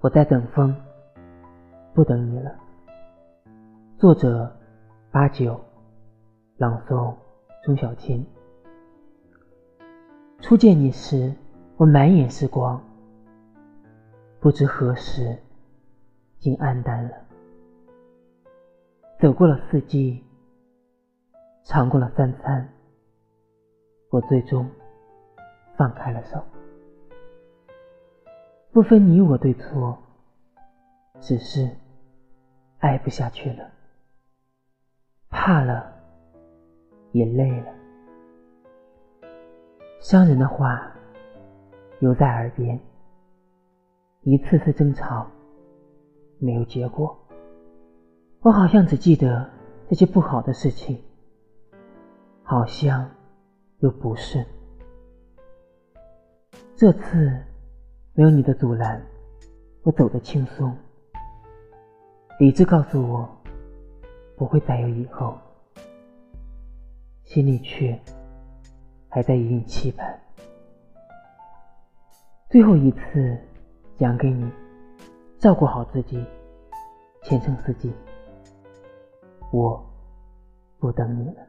我在等风，不等你了。作者：八九，朗诵：钟小千。初见你时，我满眼是光，不知何时竟黯淡了。走过了四季，尝过了三餐，我最终放开了手。不分你我对错，只是爱不下去了，怕了，也累了。伤人的话犹在耳边，一次次争吵没有结果。我好像只记得这些不好的事情，好像又不是。这次。没有你的阻拦，我走得轻松。理智告诉我，不会再有以后，心里却还在隐隐期盼。最后一次讲给你，照顾好自己，前程似锦。我不等你了。